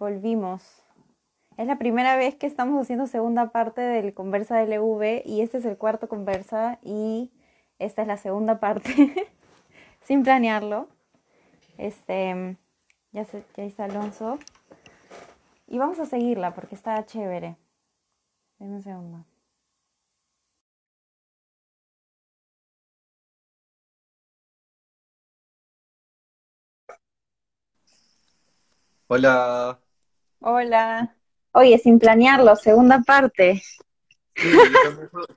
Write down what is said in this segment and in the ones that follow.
volvimos. Es la primera vez que estamos haciendo segunda parte del Conversa LV y este es el cuarto Conversa y esta es la segunda parte, sin planearlo. Este, ya, está Alonso. Y vamos a seguirla porque está chévere. Deme un segundo. Hola. Hola. Oye, sin planearlo, segunda parte. Sí,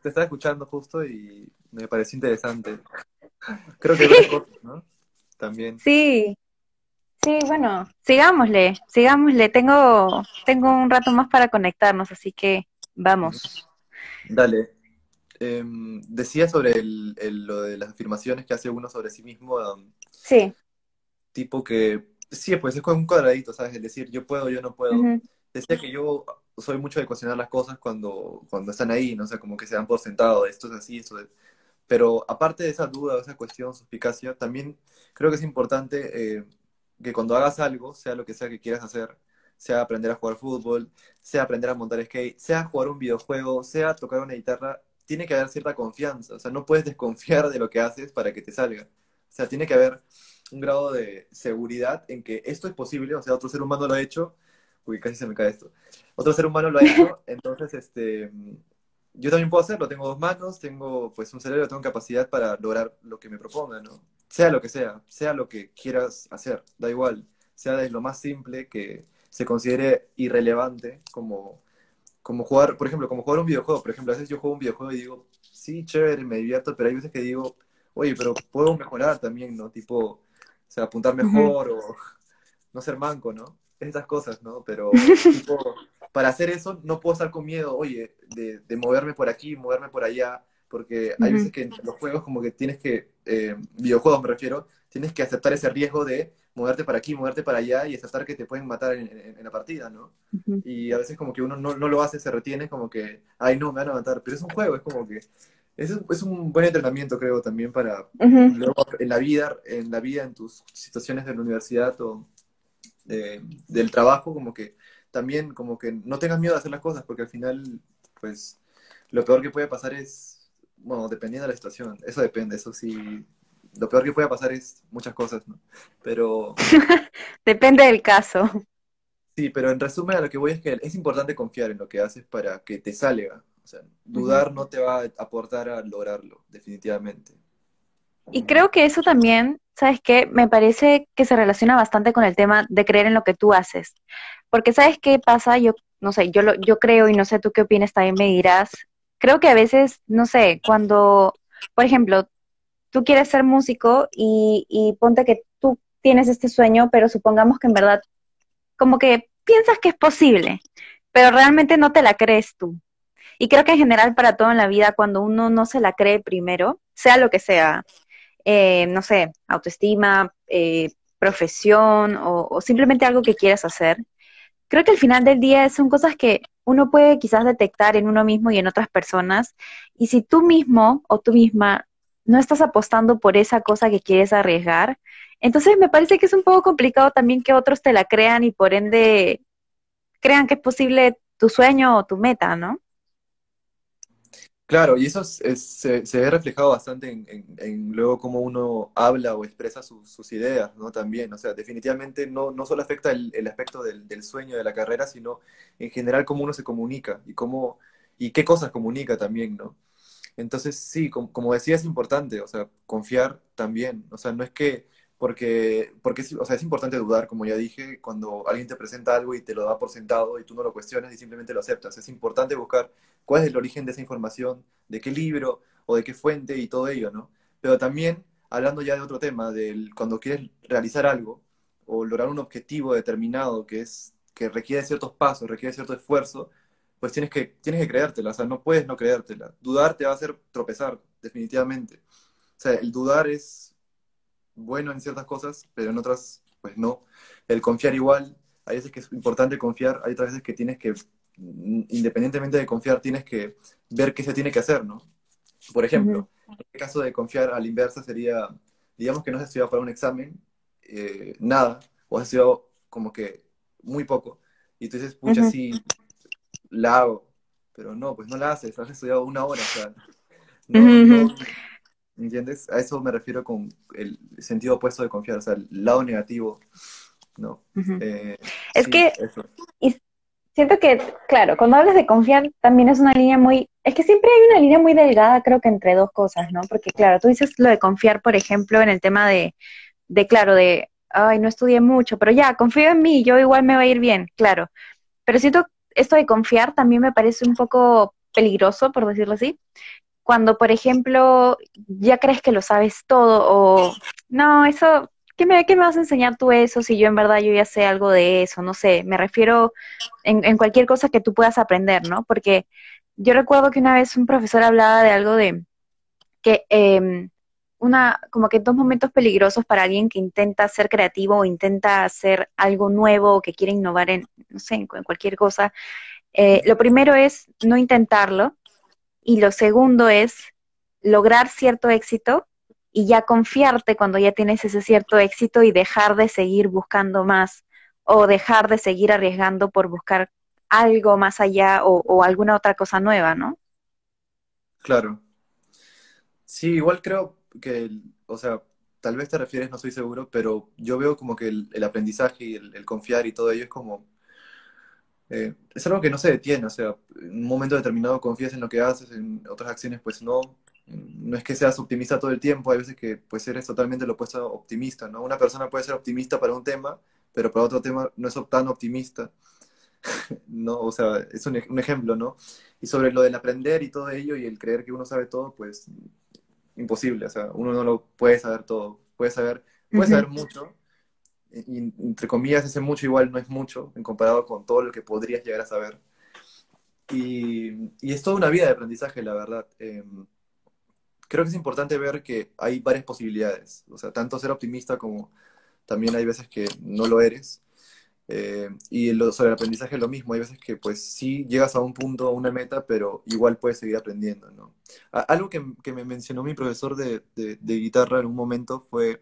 te estaba escuchando justo y me pareció interesante. Creo que varias cosas, ¿no? También. Sí. Sí, bueno, sigámosle, sigámosle. Tengo, tengo un rato más para conectarnos, así que vamos. Dale. Em, decía sobre el, el- lo de las afirmaciones que hace uno sobre sí mismo, Sí. tipo que, sí, pues es con un cuadradito, ¿sabes? Es decir, yo puedo, yo no puedo. ujú, Decía que yo soy mucho de cuestionar las cosas cuando, cuando están ahí, ¿no? O sea, como que se dan por sentado, esto es así, esto es... Pero aparte de esa duda, esa cuestión, suspicacia, también creo que es importante eh, que cuando hagas algo, sea lo que sea que quieras hacer, sea aprender a jugar fútbol, sea aprender a montar skate, sea jugar un videojuego, sea tocar una guitarra, tiene que haber cierta confianza. O sea, no puedes desconfiar de lo que haces para que te salga. O sea, tiene que haber un grado de seguridad en que esto es posible, o sea, otro ser humano lo ha hecho, uy, casi se me cae esto, otro ser humano lo ha hecho, entonces, este, yo también puedo hacerlo, tengo dos manos, tengo pues un cerebro, tengo capacidad para lograr lo que me proponga, ¿no? Sea lo que sea, sea lo que quieras hacer, da igual, sea desde lo más simple que se considere irrelevante, como, como jugar, por ejemplo, como jugar un videojuego, por ejemplo, a veces yo juego un videojuego y digo, sí, chévere, me divierto, pero hay veces que digo, oye, pero puedo mejorar también, ¿no? Tipo, sea, apuntar mejor o no ser manco, ¿no? Esas cosas, ¿no? Pero, tipo, para hacer eso no puedo estar con miedo, oye, de, de moverme por aquí, moverme por allá, porque hay ujú, veces que en los juegos como que tienes que, eh, videojuegos me refiero, tienes que aceptar ese riesgo de moverte para aquí, moverte para allá y aceptar que te pueden matar en, en- en la partida, ¿no? ujú. Y a veces como que uno no, no lo hace, se retiene, como que, ay, no, me van a matar, pero es un juego, es como que, es, un- es un buen entrenamiento, creo, también para luego en la vida, en la vida, en tus situaciones de la universidad o de- del trabajo, como que también como que no tengas miedo de hacer las cosas, porque al final, pues, lo peor que puede pasar es, bueno, dependiendo de la situación, eso depende, eso sí, lo peor que puede pasar es muchas cosas, ¿no? Pero Depende del caso. sí, pero en resumen a lo que voy es que es importante confiar en lo que haces para que te salga. O sea, dudar no te va a aportar a lograrlo, definitivamente. Y creo que eso también, ¿sabes qué? Me parece que se relaciona bastante con el tema de creer en lo que tú haces. Porque ¿sabes qué pasa? Yo, no sé, yo, lo, yo creo y no sé tú qué opinas, también me dirás. Creo que a veces, no sé, cuando, por ejemplo, tú quieres ser músico y, y ponte que tú tienes este sueño, pero supongamos que en verdad como que piensas que es posible, pero realmente no te la crees tú. Y creo que en general para todo en la vida, cuando uno no se la cree primero, sea lo que sea, eh, no sé, autoestima, eh, profesión o, o simplemente algo que quieras hacer, creo que al final del día son cosas que uno puede quizás detectar en uno mismo y en otras personas. Y si tú mismo o tú misma no estás apostando por esa cosa que quieres arriesgar, entonces me parece que es un poco complicado también que otros te la crean y por ende crean que es posible tu sueño o tu meta, ¿no? Claro, y eso es- se, se ve reflejado bastante en, luego cómo uno habla o expresa sus ideas, ¿no? También, o sea, definitivamente no, no solo afecta el, aspecto del, sueño de la carrera, sino en general cómo uno se comunica y cómo, y qué cosas comunica también, ¿no? Entonces, sí, com- como decía, es importante, o sea, confiar también. O sea, no es que, porque, porque es, o sea, es importante dudar, como ya dije, cuando alguien te presenta algo y te lo da por sentado y tú no lo cuestionas y simplemente lo aceptas. Es importante buscar cuál es el origen de esa información, de qué libro o de qué fuente y todo ello, ¿no? Pero también, hablando ya de otro tema, del cuando quieres realizar algo o lograr un objetivo determinado que es, que requiere ciertos pasos, requiere cierto esfuerzo, pues tienes que, tienes que creértela, o sea, no puedes no creértela. Dudar te va a hacer tropezar, definitivamente. O sea, el dudar es bueno en ciertas cosas, pero en otras, pues no. El confiar igual, hay veces que es importante confiar, hay otras veces que tienes que, mm, independientemente de confiar, tienes que ver qué se tiene que hacer, ¿no? Por ejemplo, en el caso de confiar a la inversa sería, digamos que no has estudiado para un examen, eh, nada, o has estudiado como que muy poco, y tú dices, pucha, sí, la hago, pero no, pues no la haces, has estudiado una hora, o sea, no, no, ¿entiendes? A eso me refiero con el sentido opuesto de confiar, o sea, el lado negativo, ¿no? Eh, es que, y siento que, claro, cuando hablas de confiar también es una línea muy, es que siempre hay una línea muy delgada, creo que entre dos cosas, ¿no? Porque, claro, tú dices lo de confiar, por ejemplo, en el tema de, de claro, de, ay, no estudié mucho, pero ya, confío en mí, yo igual me va a ir bien, claro. Pero siento esto de confiar también me parece un poco peligroso, por decirlo así. Cuando, por ejemplo, ya crees que lo sabes todo o, no, eso, ¿qué me, qué me vas a enseñar tú eso si yo en verdad yo ya sé algo de eso? No sé, me refiero en, en cualquier cosa que tú puedas aprender, ¿no? Porque yo recuerdo que una vez un profesor hablaba de algo de que eh, una, como que dos momentos peligrosos para alguien que intenta ser creativo o intenta hacer algo nuevo o que quiere innovar en, no sé, en, cualquier cosa. Eh, lo primero es no intentarlo y lo segundo es lograr cierto éxito y ya confiarte cuando ya tienes ese cierto éxito y dejar de seguir buscando más o dejar de seguir arriesgando por buscar algo más allá o, alguna otra cosa nueva, ¿no? Claro. Sí, igual creo, que, o sea, tal vez te refieres, no estoy seguro, pero yo veo como que el, aprendizaje y el, confiar y todo ello es como, eh, es algo que no se detiene, o sea, en un momento determinado confías en lo que haces, en otras acciones pues no, no es que seas optimista todo el tiempo, hay veces que pues eres totalmente lo opuesto a optimista, ¿no? Una persona puede ser optimista para un tema, pero para otro tema no es tan optimista, ¿no? O sea, es un, un ejemplo, ¿no? Y sobre lo del aprender y todo ello y el creer que uno sabe todo, pues imposible, o sea, uno no lo puede saber todo, puede saber, puede saber mucho, entre comillas ese mucho igual no es mucho en comparado con todo lo que podrías llegar a saber. Y, y es toda una vida de aprendizaje, la verdad. Em, creo que es importante ver que hay varias posibilidades, o sea, tanto ser optimista como también hay veces que no lo eres. Eh, y sobre el aprendizaje lo mismo, hay veces que pues sí llegas a un punto, a una meta, pero igual puedes seguir aprendiendo, ¿no? algo que, me mencionó mi profesor de, guitarra en un momento fue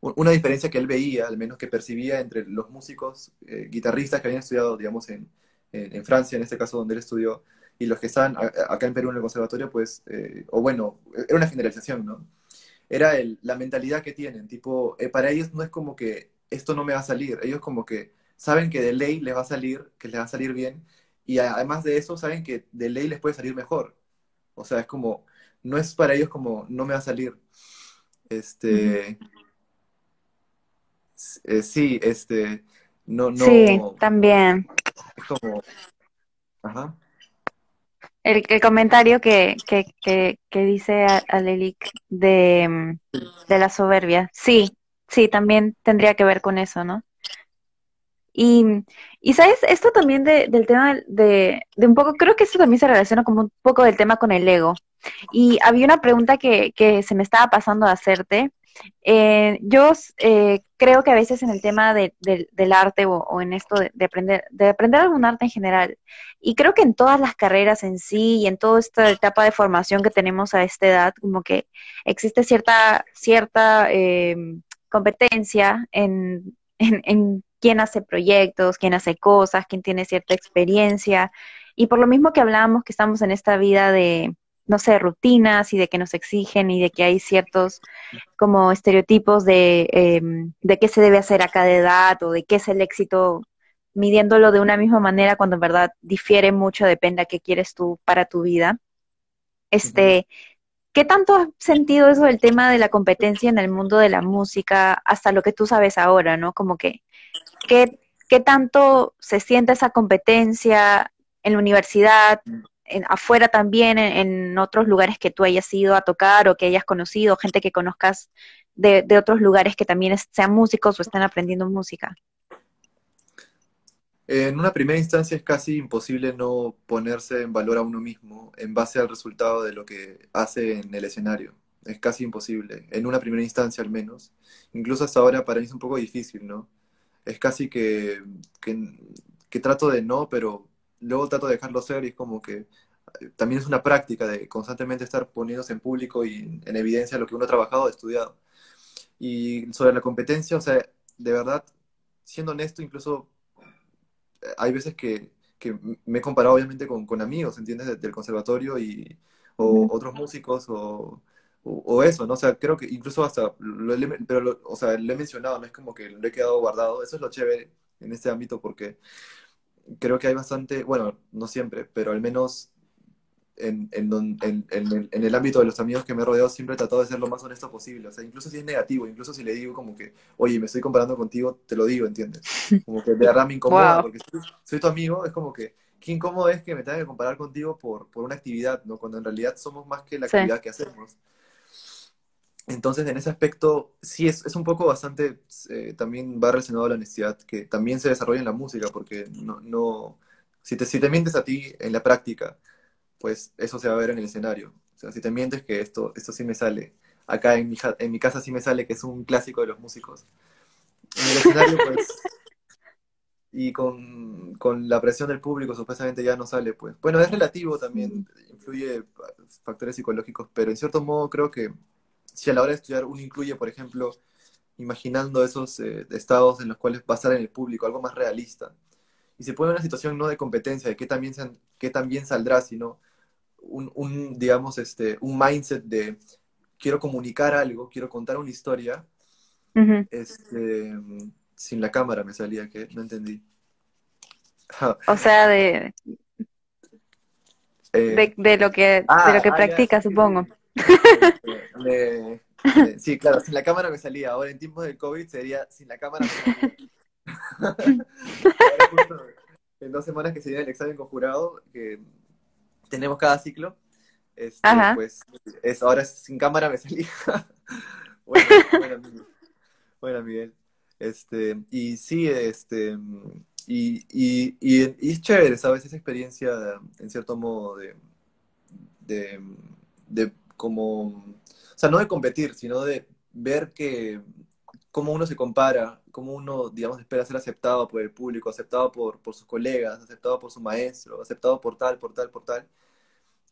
una diferencia que él veía, al menos que percibía entre los músicos eh, guitarristas que habían estudiado, digamos, en, en, Francia, en este caso donde él estudió, y los que están acá en Perú en el conservatorio, pues, eh, o bueno, era una generalización, ¿no? Era el, la mentalidad que tienen, tipo, para ellos no es como que esto no me va a salir, ellos como que saben que de ley les va a salir, que les va a salir bien, y además de eso saben que de ley les puede salir mejor. O sea, es como, no es para ellos como, no me va a salir. Este, eh, sí, este, no, no. Sí, también. Es como, ajá. El, el comentario que, que, que, que dice Alelic de, de la soberbia. Sí, sí, también tendría que ver con eso, ¿no? Y, y sabes, esto también del tema de, de, un poco, creo que esto también se relaciona como un poco del tema con el ego. Y había una pregunta que, que se me estaba pasando a hacerte. Eh, yo eh, creo que a veces en el tema de, del arte o, en esto de, aprender, de aprender algún arte en general, y creo que en todas las carreras en sí y en toda esta etapa de formación que tenemos a esta edad, como que existe cierta, cierta eh, competencia en, en, en quién hace proyectos, quién hace cosas, quién tiene cierta experiencia. Y por lo mismo que hablábamos que estamos en esta vida de, no sé, rutinas y de que nos exigen y de que hay ciertos como estereotipos de, em, de qué se debe hacer a cada edad o de qué es el éxito, midiéndolo de una misma manera cuando en verdad difiere mucho, depende qué quieres tú para tu vida. Este, ¿Qué tanto has sentido eso del tema de la competencia en el mundo de la música hasta lo que tú sabes ahora, ¿no? Como que ¿Qué, qué tanto se siente esa competencia en la universidad, afuera también, en, otros lugares que tú hayas ido a tocar o que hayas conocido, gente que conozcas de, otros lugares que también sean músicos o estén aprendiendo música? En una primera instancia es casi imposible no ponerse en valor a uno mismo en base al resultado de lo que hace en el escenario. Es casi imposible, en una primera instancia al menos. Incluso hasta ahora para mí es un poco difícil, ¿no? es casi que, que, trato de no, pero luego trato de dejarlo ser y es como que eh, también es una práctica de constantemente estar poniéndose en público y en evidencia lo que uno ha trabajado, estudiado. Y sobre la competencia, o sea, de verdad, siendo honesto, incluso hay veces que, que me he comparado obviamente con, con amigos, ¿entiendes? Del conservatorio y, o otros músicos o, o, eso, ¿no? O sea, creo que incluso hasta, lo, pero lo, o sea, lo he mencionado, no es como que lo he quedado guardado, eso es lo chévere en este ámbito porque creo que hay bastante, bueno, no siempre, pero al menos en, en, en, en, el ámbito de los amigos que me he rodeado siempre he tratado de ser lo más honesto posible. O sea, incluso si es negativo, incluso si le digo como que, oye, me estoy comparando contigo, te lo digo, ¿entiendes? Como que de verdad me incomoda, porque soy, soy, tu amigo, es como que, qué incómodo es que me tenga que comparar contigo por, por una actividad, ¿no? Cuando en realidad somos más que la actividad que hacemos. Entonces, en ese aspecto, sí es, es un poco bastante, eh, también va relacionado a la honestidad, que también se desarrolla en la música, porque no, no si, te, si te mientes a ti en la práctica, pues eso se va a ver en el escenario. O sea, si te mientes que esto, esto sí me sale, acá en mi, en mi casa sí me sale que es un clásico de los músicos. En el escenario, pues, y con, con la presión del público supuestamente ya no sale, pues. Bueno, es relativo también, influye factores psicológicos, pero en cierto modo creo que si a la hora de estudiar uno incluye, por ejemplo, imaginando esos eh, estados en los cuales estar en el público, algo más realista, y se pone en una situación no de competencia, de qué también, qué también saldrá, sino un, un, digamos, este, un mindset de quiero comunicar algo, quiero contar una historia, este, sin la cámara me salía, que no entendí. o sea, de, eh, de, lo que, de lo que ah, practica, supongo. sí, claro, sin la cámara me salía. Ahora en tiempos del COVID sería sin la cámara en dos semanas que sería el examen conjurado, que tenemos cada ciclo, este, pues es, ahora sin cámara me salía. bueno, bueno, Miguel. Este, y sí, este, y, y, y, es chévere, ¿sabes? Esa experiencia, en cierto modo, de, de, de como, o sea, no de competir, sino de ver que cómo uno se compara, cómo uno, digamos, espera ser aceptado por el público, aceptado por, por sus colegas, aceptado por su maestro, aceptado por tal, por tal, por tal.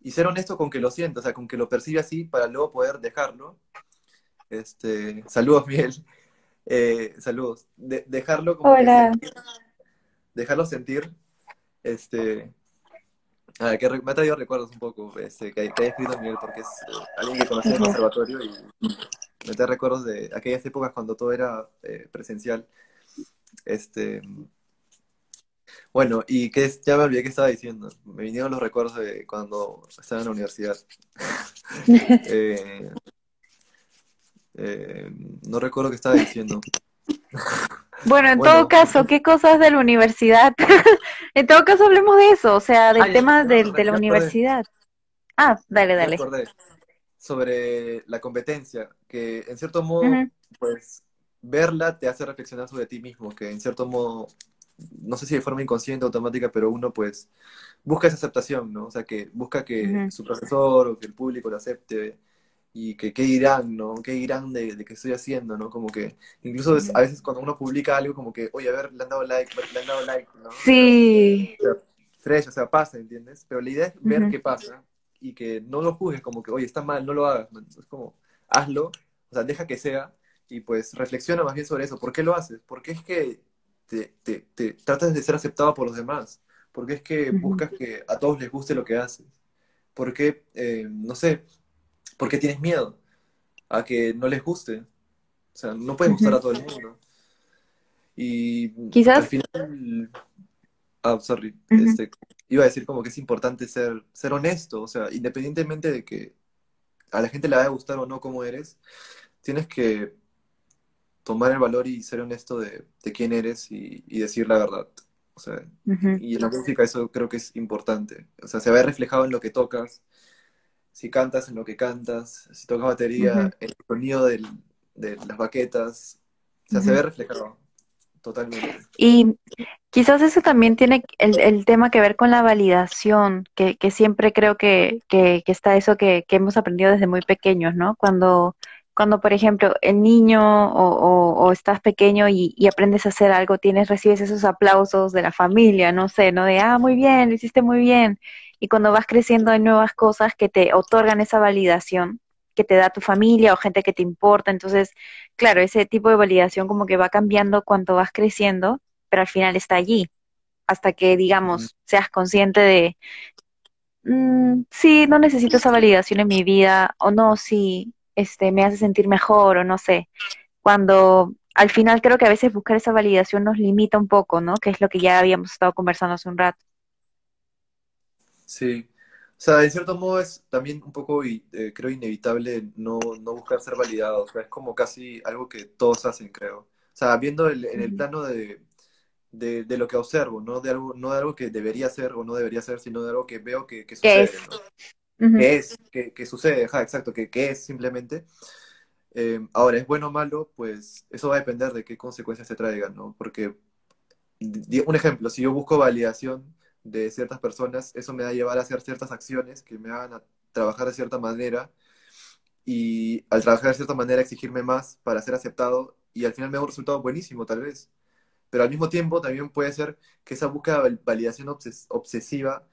Y ser honesto con que lo sienta, o sea, con que lo percibe así para luego poder dejarlo. Este, saludos, Miguel. Eh, saludos. dejarlo como Hola. dejarlo sentir, este, Ah, que me ha traído recuerdos un poco este, que, que haya escrito Miguel, porque es eh, alguien que conocí en el conservatorio y me trae recuerdos de aquellas épocas cuando todo era eh, presencial. Este, bueno, y que ya me olvidé qué estaba diciendo. Me vinieron los recuerdos de cuando estaba en la universidad. Eh, no recuerdo qué estaba diciendo. Bueno, en todo caso, ¿qué cosas de la universidad? en todo caso, hablemos de eso, o sea, del tema de, la universidad. Ah, dale, dale. Sobre la competencia, que en cierto modo, pues, verla te hace reflexionar sobre ti mismo, que en cierto modo, no sé si de forma inconsciente o automática, pero uno, pues, busca esa aceptación, ¿no? O sea, que busca que su profesor o que el público lo acepte y que qué dirán, ¿no? ¿Qué dirán de, de qué estoy haciendo, ¿no? Como que incluso a veces cuando uno publica algo como que, oye, a ver, le han dado like, le han dado like, ¿no? Sí. O sea, fresh, o sea, pasa, ¿entiendes? Pero la idea es ver qué pasa y que no lo juzgues como que, oye, está mal, no lo hagas. Es como, hazlo, o sea, deja que sea y pues reflexiona más bien sobre eso. ¿Por qué lo haces? ¿Por qué es que te, te, te tratas de ser aceptado por los demás? ¿Por qué es que buscas que a todos les guste lo que haces? ¿Por qué, eh, no sé, ¿Por qué tienes miedo a que no les guste? O sea, no puedes gustar a todo el mundo. Y quizás al final, ah, sorry, este, iba a decir como que es importante ser, ser honesto, o sea, independientemente de que a la gente le vaya a gustar o no como eres, tienes que tomar el valor y ser honesto de, quién eres y, decir la verdad. O sea, y en la música eso creo que es importante. O sea, se ve reflejado en lo que tocas, si cantas en lo que cantas, si tocas batería, el sonido de las baquetas, o sea, se ve reflejado totalmente. Y quizás eso también tiene el, tema que ver con la validación, que, siempre creo que, está eso que, hemos aprendido desde muy pequeños, ¿no? Cuando, cuando por ejemplo, el niño o, estás pequeño y, y, aprendes a hacer algo, tienes, recibes esos aplausos de la familia, no sé, ¿no? De, ah, muy bien, lo hiciste muy bien y cuando vas creciendo hay nuevas cosas que te otorgan esa validación que te da tu familia o gente que te importa. Entonces, claro, ese tipo de validación como que va cambiando cuando vas creciendo, pero al final está allí. hasta que, digamos, seas consciente de, mm, sí, no necesito esa validación en mi vida, o no, sí, este, me hace sentir mejor, o no sé. Cuando al final creo que a veces buscar esa validación nos limita un poco, ¿no? Que es lo que ya habíamos estado conversando hace un rato. Sí. O sea, en cierto modo es también un poco, eh, creo, inevitable no, no buscar ser validado. O sea, es como casi algo que todos hacen, creo. O sea, viendo el- en el plano de, de, de lo que observo, no de algo, no de algo que debería ser o no debería ser, sino de algo que veo que, que ¿Qué sucede, es? Que es, que, que sucede, ajá, exacto, que, que es simplemente. Eh, ahora, ¿es bueno o malo? Pues eso va a depender de qué consecuencias te traigan, ¿no? Porque, un ejemplo, si yo busco validación de ciertas personas, eso me va a llevar a hacer ciertas acciones que me hagan a trabajar de cierta manera y al trabajar de cierta manera exigirme más para ser aceptado y al final me da un resultado buenísimo, tal vez. Pero al mismo tiempo también puede ser que esa búsqueda de validación obses- obsesiva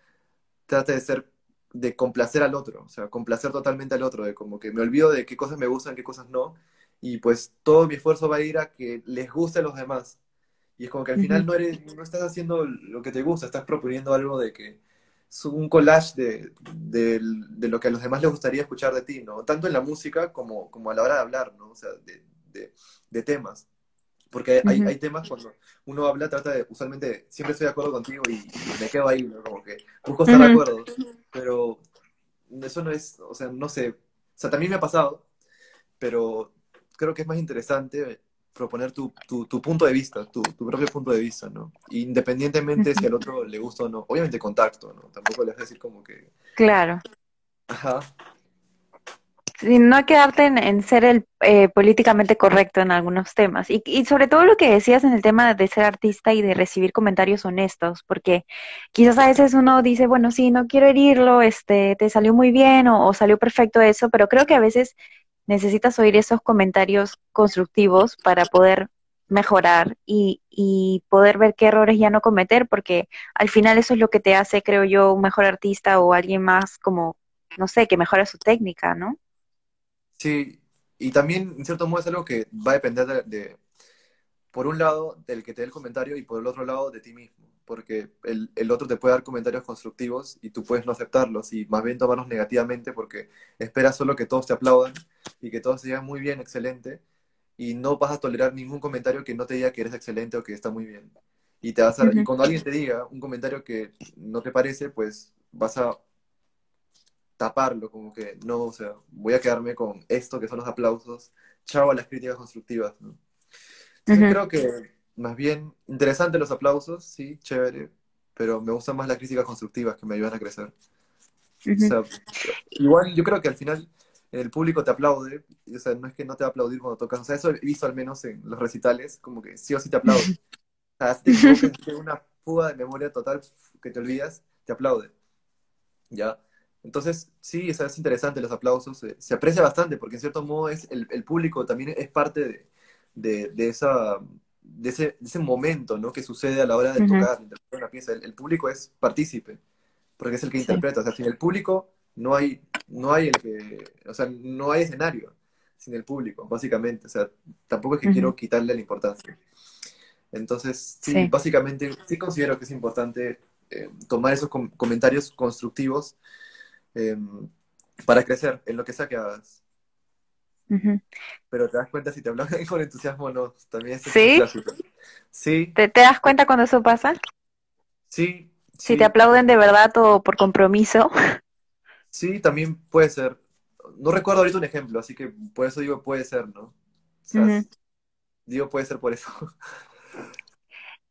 trate de ser, de complacer al otro, o sea, complacer totalmente al otro, de como que me olvido de qué cosas me gustan, qué cosas no, y pues todo mi esfuerzo va a ir a que les guste a los demás. Y es como que al final no eres, no estás haciendo lo que te gusta, estás proponiendo algo de que es un collage de, de, de lo que a los demás les gustaría escuchar de ti, ¿no? Tanto en la música como, como a la hora de hablar, ¿no? O sea, de, de, de temas. Porque hay, ujú, hay temas cuando uno habla, trata de, usualmente, siempre estoy de acuerdo contigo y, y me quedo ahí, ¿no? Como que busco estar de ujú, acuerdo, pero eso no es, o sea, no sé, o sea, también me ha pasado, pero creo que es más interesante proponer tu, tu, tu punto de vista, tu, tu propio punto de vista, ¿no? Independientemente si al otro le gusta o no. Obviamente contacto, ¿no? Tampoco le vas a decir como que, Claro. ajá, Sí, no quedarte en, en ser el eh, políticamente correcto en algunos temas. Y, y sobre todo lo que decías en el tema de ser artista y de recibir comentarios honestos, porque quizás a veces uno dice, bueno, sí, no quiero herirlo, este, te salió muy bien o, o salió perfecto eso, pero creo que a veces necesitas oír esos comentarios constructivos para poder mejorar y, y poder ver qué errores ya no cometer, porque al final eso es lo que te hace, creo yo, un mejor artista o alguien más como, no sé, que mejora su técnica, ¿no? sí. Y también, en cierto modo, es algo que va a depender de, de, por un lado, del que te dé el comentario y por el otro lado, de ti mismo. Porque el, el otro te puede dar comentarios constructivos y tú puedes no aceptarlos y más bien tomarlos negativamente porque esperas solo que todos te aplaudan y que todos te digan muy bien, excelente, y no vas a tolerar ningún comentario que no te diga que eres excelente o que está muy bien. Y, te vas a, y Ujú, cuando alguien te diga un comentario que no te parece, pues vas a taparlo, como que no, o sea, voy a quedarme con esto que son los aplausos, chao a las críticas constructivas, ¿no? Entonces ujú, creo que más bien interesante los aplausos, sí, chévere, pero me gustan más las críticas constructivas que me ayudan a crecer. O ujú. sea, igual yo creo que al final el público te aplaude, o sea, no es que no te va a aplaudir cuando tocas, o sea, eso he visto al menos en los recitales, como que sí o sí te aplaude. O sea, si te una fuga de memoria total que te olvidas, te aplaude, ¿ya? Entonces, sí, o sea, es interesante los aplausos, eh, se aprecia bastante, porque en cierto modo es, el, el público también es parte de, de, de esa, de, ese, de ese momento, ¿no? que sucede a la hora de tocar, de interpretar una pieza. El, el público es partícipe porque es el que Sí. interpreta. O sea, sin el público no hay, no hay el que, o sea, no hay escenario sin el público, básicamente. O sea, tampoco es que quiero quitarle la importancia. Entonces, sí, Sí. básicamente sí considero que es importante eh, tomar esos com comentarios constructivos eh, para crecer en lo que sea que hagas. Pero te das cuenta si te hablan con entusiasmo o no. También es ¿Sí? clásico. Sí, ¿Te, te das cuenta cuando eso pasa? sí, Si te aplauden de verdad o por compromiso. Sí, también puede ser. No recuerdo ahorita un ejemplo, así que por eso digo puede ser, ¿no? O sea, digo puede ser por eso.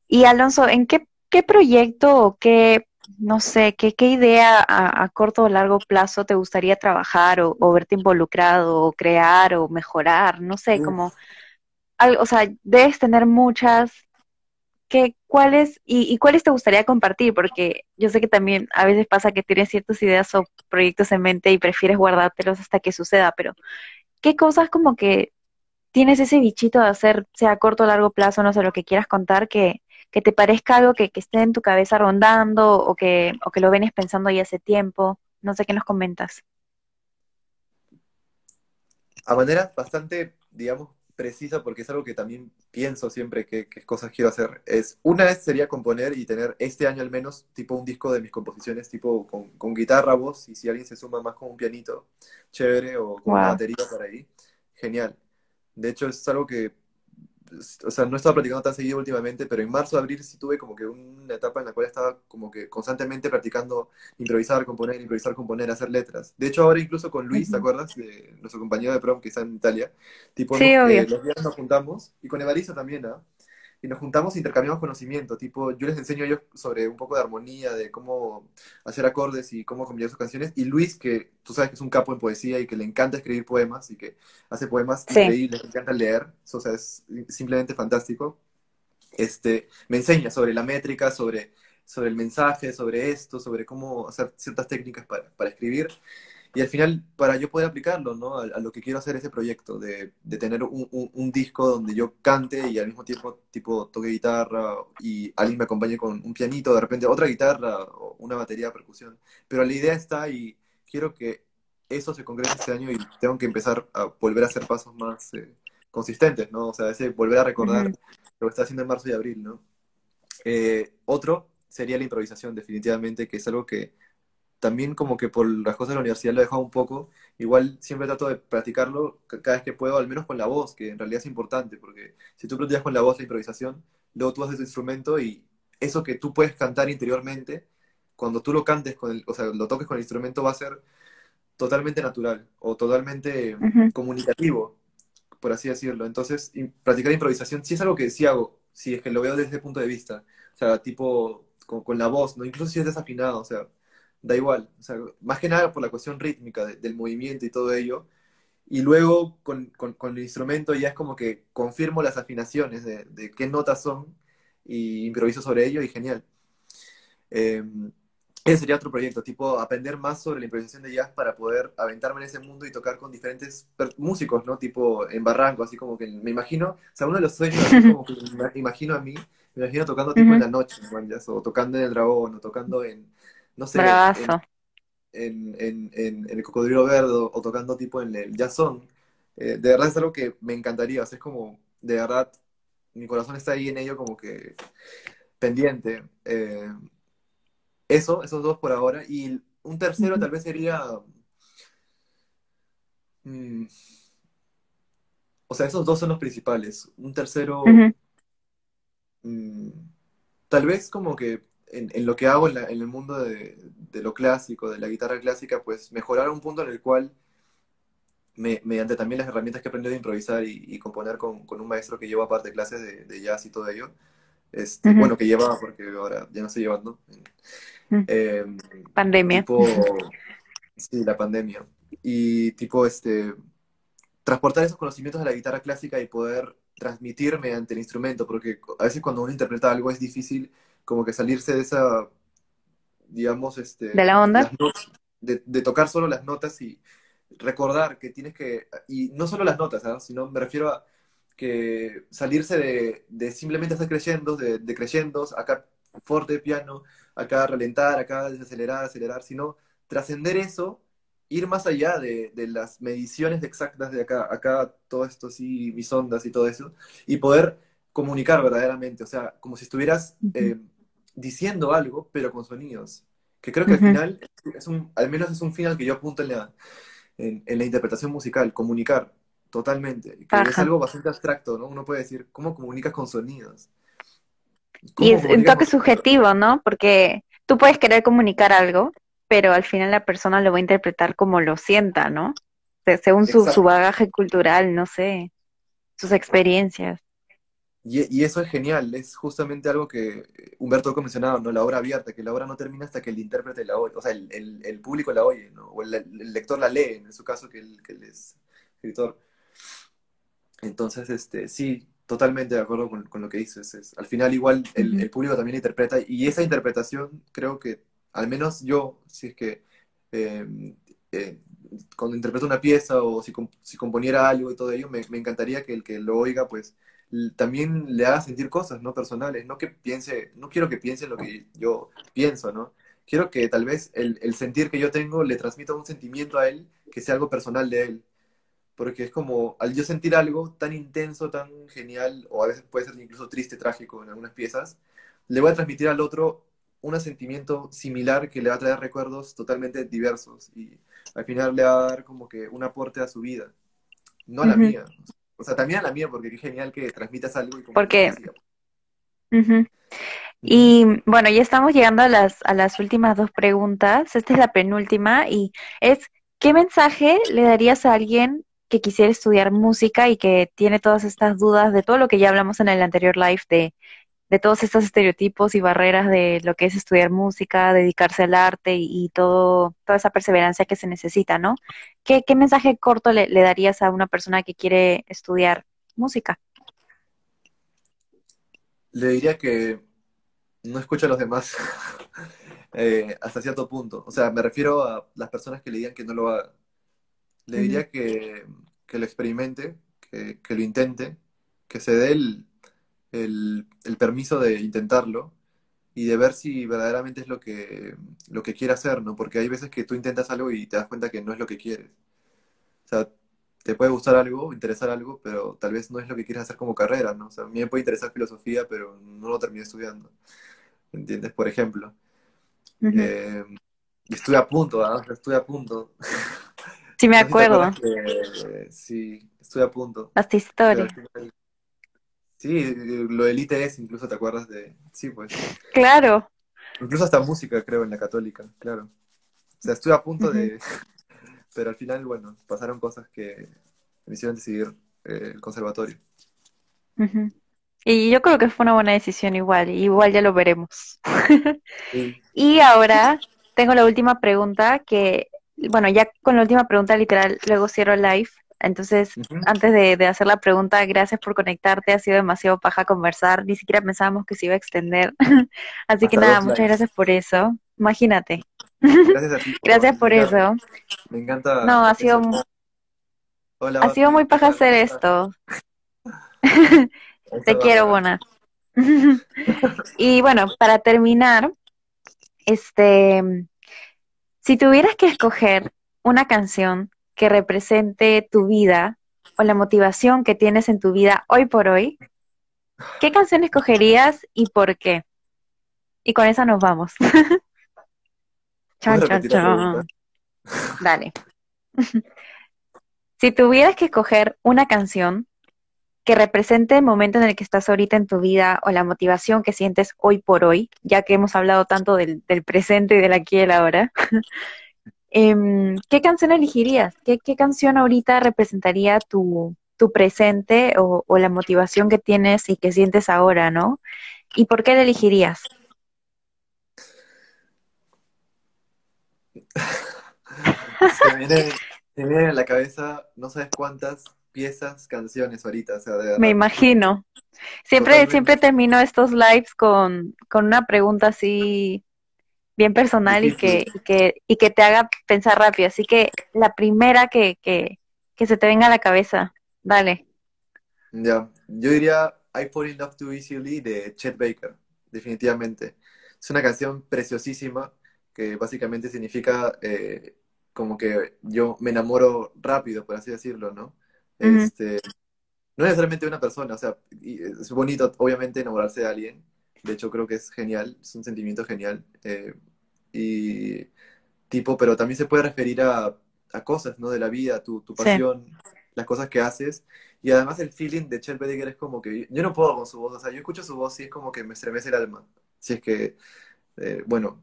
Y Alonso, ¿en qué, qué proyecto o qué, no sé, qué, qué idea a, a corto o largo plazo te gustaría trabajar o, o verte involucrado o crear o mejorar? No sé, como, al- o sea, debes tener muchas. ¿Qué, cuáles y, y cuáles te gustaría compartir? Porque yo sé que también a veces pasa que tienes ciertas ideas o proyectos en mente y prefieres guardártelos hasta que suceda, pero ¿qué cosas como que tienes ese bichito de hacer, sea a corto o largo plazo, no sé, lo que quieras contar, que, que te parezca algo que, que esté en tu cabeza rondando o que, o que lo vienes pensando ya hace tiempo? No sé qué nos comentas. a manera bastante, digamos, precisa porque es algo que también pienso siempre que, que cosas quiero hacer. Es, una vez sería componer y tener este año al menos tipo un disco de mis composiciones tipo con, con guitarra, voz y si alguien se suma más con un pianito, chévere o con una batería por ahí, genial. De hecho es algo que o sea, no he estado practicando tan seguido últimamente, pero en marzo, abril sí tuve como que una etapa en la cual estaba como que constantemente practicando improvisar, componer, improvisar, componer, hacer letras. De hecho, ahora incluso con Luis, ¿te acuerdas? De nuestro compañero de prom que está en Italia. Tipo, sí, eh, los días nos juntamos, y con Evaristo también, ¿ah? Y nos juntamos e intercambiamos conocimiento, tipo, yo les enseño a ellos sobre un poco de armonía, de cómo hacer acordes y cómo combinar sus canciones, y Luis, que tú sabes que es un capo en poesía y que le encanta escribir poemas y que hace poemas increíbles, le encanta leer, o sea, es simplemente fantástico, este, me enseña sobre la métrica, sobre, sobre el mensaje, sobre esto, sobre cómo hacer ciertas técnicas para, para escribir, y al final, para yo poder aplicarlo, ¿no? A, lo que quiero hacer ese proyecto, de, de tener un, un, disco donde yo cante y al mismo tiempo, tipo, toque guitarra y alguien me acompañe con un pianito, de repente otra guitarra o una batería de percusión. Pero la idea está y quiero que eso se concrete este año y tengo que empezar a volver a hacer pasos más eh, consistentes, ¿no? O sea, ese volver a recordar lo que está haciendo en marzo y abril, ¿no? Eh, otro sería la improvisación, definitivamente, que es algo que también como que por las cosas de la universidad lo he dejado un poco. Igual siempre trato de practicarlo cada vez que puedo, al menos con la voz, que en realidad es importante, porque si tú practicas con la voz la improvisación, luego tú haces tu instrumento y eso que tú puedes cantar interiormente, cuando tú lo cantes, con el, o sea, lo toques con el instrumento va a ser totalmente natural o totalmente comunicativo, por así decirlo. Entonces, practicar improvisación sí es algo que sí hago, si es que lo veo desde ese punto de vista. O sea, tipo con, con la voz, ¿no? Incluso si es desafinado, o sea, da igual. O sea, más que nada por la cuestión rítmica del movimiento y todo ello. Y luego con, con, el instrumento ya es como que confirmo las afinaciones de, de qué notas son y improviso sobre ello y genial. Em, ese sería otro proyecto, tipo aprender más sobre la improvisación de jazz para poder aventarme en ese mundo y tocar con diferentes músicos, ¿no? Tipo en Barranco, así como que me imagino, o sea, uno de los sueños, así como que me imagino a mí, me imagino tocando tipo en la noche, o tocando en el dragón, o tocando en, no sé, en, en, en, el Cocodrilo Verde o tocando tipo en el jazzón, eh, de verdad es algo que me encantaría, o sea, es como, de verdad, mi corazón está ahí en ello como que pendiente. Eh, eso, esos dos por ahora, y un tercero tal vez sería... Mm, o sea, esos dos son los principales. Un tercero, mm, tal vez como que en, lo que hago en, el mundo de, lo clásico, de la guitarra clásica, pues mejorar un punto en el cual, mediante también las herramientas que he aprendido a improvisar y, componer con, un maestro que lleva aparte clases de, jazz y todo ello, este, bueno, que lleva, porque ahora ya no estoy llevando. Em, pandemia. sí, la pandemia. Y tipo, este, transportar esos conocimientos de la guitarra clásica y poder transmitir mediante el instrumento, porque a veces cuando uno interpreta algo es difícil como que salirse de esa, digamos, este... De la onda. De, tocar solo las notas y recordar que tienes que, y no solo las notas, ¿ah? sino me refiero a que salirse de, de simplemente hacer creyendo, de, de creyendos, acá fuerte piano, acá ralentar, acá desacelerar, acelerar, sino trascender eso, ir más allá de, de, las mediciones exactas de acá, acá todo esto sí, mis ondas y todo eso, y poder comunicar verdaderamente, o sea, como si estuvieras eh, diciendo algo, pero con sonidos. Que creo que al final, es un, al menos es un final que yo apunto en la, en, la interpretación musical, comunicar totalmente. Que es algo bastante abstracto, ¿no? Uno puede decir, ¿cómo comunicas con sonidos? Y es un toque subjetivo, ¿no? Porque tú puedes querer comunicar algo, pero al final la persona lo va a interpretar como lo sienta, ¿no? según su, su, bagaje cultural, no sé, sus experiencias. Y, eso es genial, es justamente algo que Humberto mencionaba, ¿no? La obra abierta, que la obra no termina hasta que el intérprete la oye, o sea, el, público la oye, ¿no? O el, lector la lee, en su caso, que él, que es escritor. Entonces, este, sí, totalmente de acuerdo con, lo que dices. Es, al final, igual, el, público también interpreta, y esa interpretación, creo que, al menos yo, si es que em, eh, cuando interpreto una pieza o si, si componiera algo y todo ello, me, me encantaría que el que lo oiga, pues, también le haga sentir cosas, ¿no? Personales, no que piense, no quiero que piense lo que yo pienso, ¿no? Quiero que tal vez el, sentir que yo tengo le transmita un sentimiento a él que sea algo personal de él. porque es como, al yo sentir algo tan intenso, tan genial, o a veces puede ser incluso triste, trágico en algunas piezas, le voy a transmitir al otro un sentimiento similar que le va a traer recuerdos totalmente diversos y al final le va a dar como que un aporte a su vida, no a la mía. O sea, también a la mía, porque es genial que transmitas algo. Y porque... Y bueno, ya estamos llegando a las, a las últimas dos preguntas. Esta es la penúltima y es, ¿qué mensaje le darías a alguien que quisiera estudiar música y que tiene todas estas dudas de todo lo que ya hablamos en el anterior live de, de todos estos estereotipos y barreras de lo que es estudiar música, dedicarse al arte y, todo, toda esa perseverancia que se necesita, ¿no? ¿Qué, mensaje corto le, darías a una persona que quiere estudiar música? Le diría que no escucha a los demás eh, hasta cierto punto. O sea, me refiero a las personas que le digan que no lo haga. Le diría que, lo experimente, que, que, lo intente, que se dé el, el, permiso de intentarlo y de ver si verdaderamente es lo que, lo que quiere hacer, ¿no? Porque hay veces que tú intentas algo y te das cuenta que no es lo que quieres. O sea, te puede gustar algo, interesar algo, pero tal vez no es lo que quieres hacer como carrera, ¿no? O sea, a mí me puede interesar filosofía, pero no lo terminé estudiando. ¿Entiendes? Por ejemplo. Eh, y estuve a punto, ¿ah? Estuve a punto. Sí, me acuerdo. sí, estuve a punto. Hasta historia. Sí, lo del ITS, incluso te acuerdas de. Sí, pues. Claro. Incluso hasta música, creo, en la católica, claro. O sea, estuve a punto de. Pero al final, bueno, pasaron cosas que me hicieron decidir eh, el conservatorio. Y yo creo que fue una buena decisión igual, igual ya lo veremos. Y ahora tengo la última pregunta que, bueno, ya con la última pregunta literal, luego cierro el live. Entonces, antes de, hacer la pregunta, gracias por conectarte, ha sido demasiado paja conversar, ni siquiera pensábamos que se iba a extender. Así que nada, muchas gracias por eso. Imagínate. Gracias a ti. gracias por eso. Me encanta. No, ha sido, ha sido muy paja hacer esto. Te quiero, Bona. y bueno, para terminar, este, si tuvieras que escoger una canción que represente tu vida o la motivación que tienes en tu vida hoy por hoy, ¿qué canción escogerías y por qué? Y con esa nos vamos. chan, chan, chan. Dale. si tuvieras que escoger una canción que represente el momento en el que estás ahorita en tu vida o la motivación que sientes hoy por hoy, ya que hemos hablado tanto del, presente y del aquí y el ahora, Em, ¿qué canción elegirías? ¿Qué, canción ahorita representaría tu, presente o, la motivación que tienes y que sientes ahora, ¿no? ¿Y por qué la elegirías? se, me viene, en la cabeza no sabes cuántas piezas, canciones ahorita. Me imagino. Siempre, siempre termino estos lives con, con una pregunta así bien personal y que, y que, te haga pensar rápido. Así que la primera que, que, se te venga a la cabeza, dale. Ya, yo diría I Fall in Love Too Easily de Chet Baker, definitivamente. Es una canción preciosísima que básicamente significa eh, como que yo me enamoro rápido, por así decirlo, ¿no? Este, no necesariamente de una persona, o sea, es bonito obviamente enamorarse de alguien, de hecho creo que es genial, es un sentimiento genial, eh, y tipo, pero también se puede referir a, cosas, ¿no? De la vida, tu, tu pasión, las cosas que haces. Y además el feeling de Chet Bedinger es como que yo no puedo con su voz, o sea, yo escucho su voz y es como que me estremece el alma. Si es que, eh, bueno,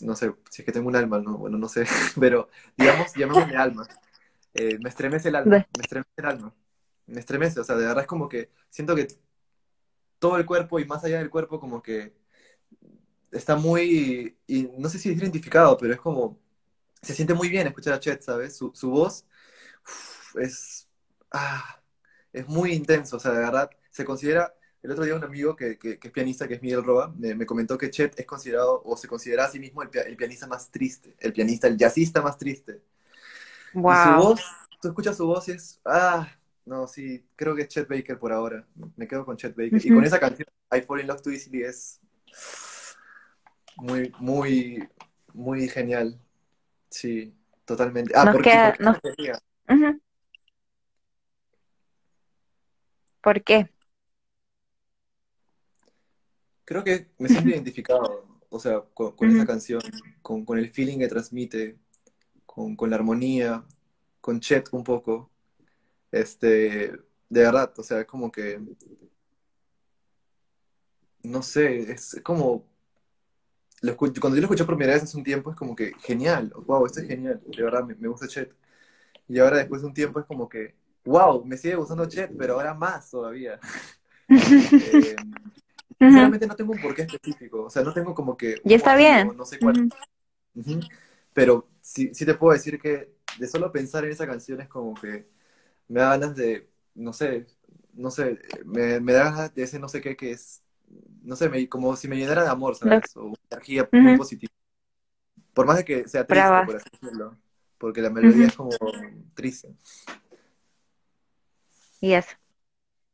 no sé, si es que tengo un alma, no, bueno, no sé, pero digamos, llamémosle alma. Eh, me estremece el alma, me estremece el alma, me estremece, o sea, de verdad es como que siento que todo el cuerpo y más allá del cuerpo como que está muy, y no sé si es identificado, pero es como, se siente muy bien escuchar a Chet, ¿sabes? Su, voz es, ah, es muy intenso, o sea, de verdad, se considera, el otro día un amigo que, es pianista, que es Miguel Roa, me, comentó que Chet es considerado, o se considera a sí mismo el, pianista más triste, el pianista, el jazzista más triste. Wow. Y su voz, tú escuchas su voz y es, ah, no, sí, creo que es Chet Baker por ahora. Me quedo con Chet Baker. Y con esa canción, I Fall in Love Too Easily, es muy, muy, muy genial. Sí, totalmente. Ah, porque, ¿Por qué? Creo que me siento identificado, o sea, con, con esa canción, con, con el feeling que transmite, con, con la armonía, con Chet un poco. Este, de verdad, o sea, es como que, no sé, es como, lo cuando yo lo escuché por primera vez hace un tiempo es como que genial, wow, esto es genial, de verdad, me, me gusta Chet. Y ahora después de un tiempo es como que, wow, me sigue gustando Chet, pero ahora más todavía. Eh, sinceramente no tengo un porqué específico, o sea, no tengo como que Y está motivo, bien. no sé cuál. Ujú. Ujú. Pero sí, sí te puedo decir que de solo pensar en esa canción es como que me da ganas de, no sé, no sé, me, me da ganas de ese no sé qué que es, no sé, me- como si me llenara de amor, ¿sabes? O energía muy ujú. positiva. Por más de que sea triste, por así decirlo, porque la melodía es como triste. Y eso.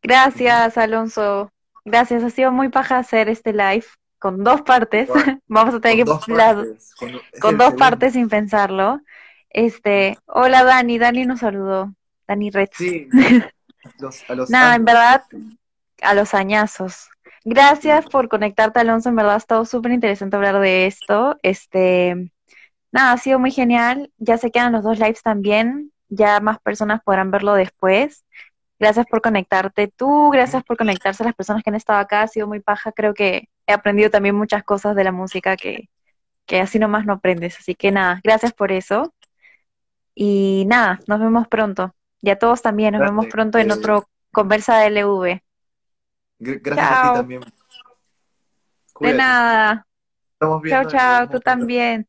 Gracias, Alonso. Gracias. Ha sido muy paja hacer este live con dos partes. Vamos a tener con que dos las partes, con- con dos partes sin pensarlo. Este, hola Dani, Dani nos saludó. Dani Retz. Sí, los, a los Nada, en verdad, a los añazos. Gracias por conectarte, Alonso. En verdad ha estado súper interesante hablar de esto. Este, nada, ha sido muy genial. Ya se quedan los dos lives también. Ya más personas podrán verlo después. Gracias por conectarte tú, gracias por conectarse a las personas que han estado acá. Ha sido muy paja. Creo que he aprendido también muchas cosas de la música que, que así nomás no aprendes. Así que nada, gracias por eso. Y nada, nos vemos pronto. Y a todos también, nos vemos pronto en otro Conversa de LV. gr- gracias a ti también. De nada. Estamos Chao, viendo chao. Tú también.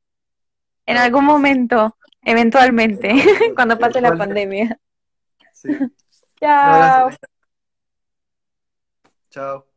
En algún momento, eventualmente, cuando pase la pandemia. Sí. Chao. Chao.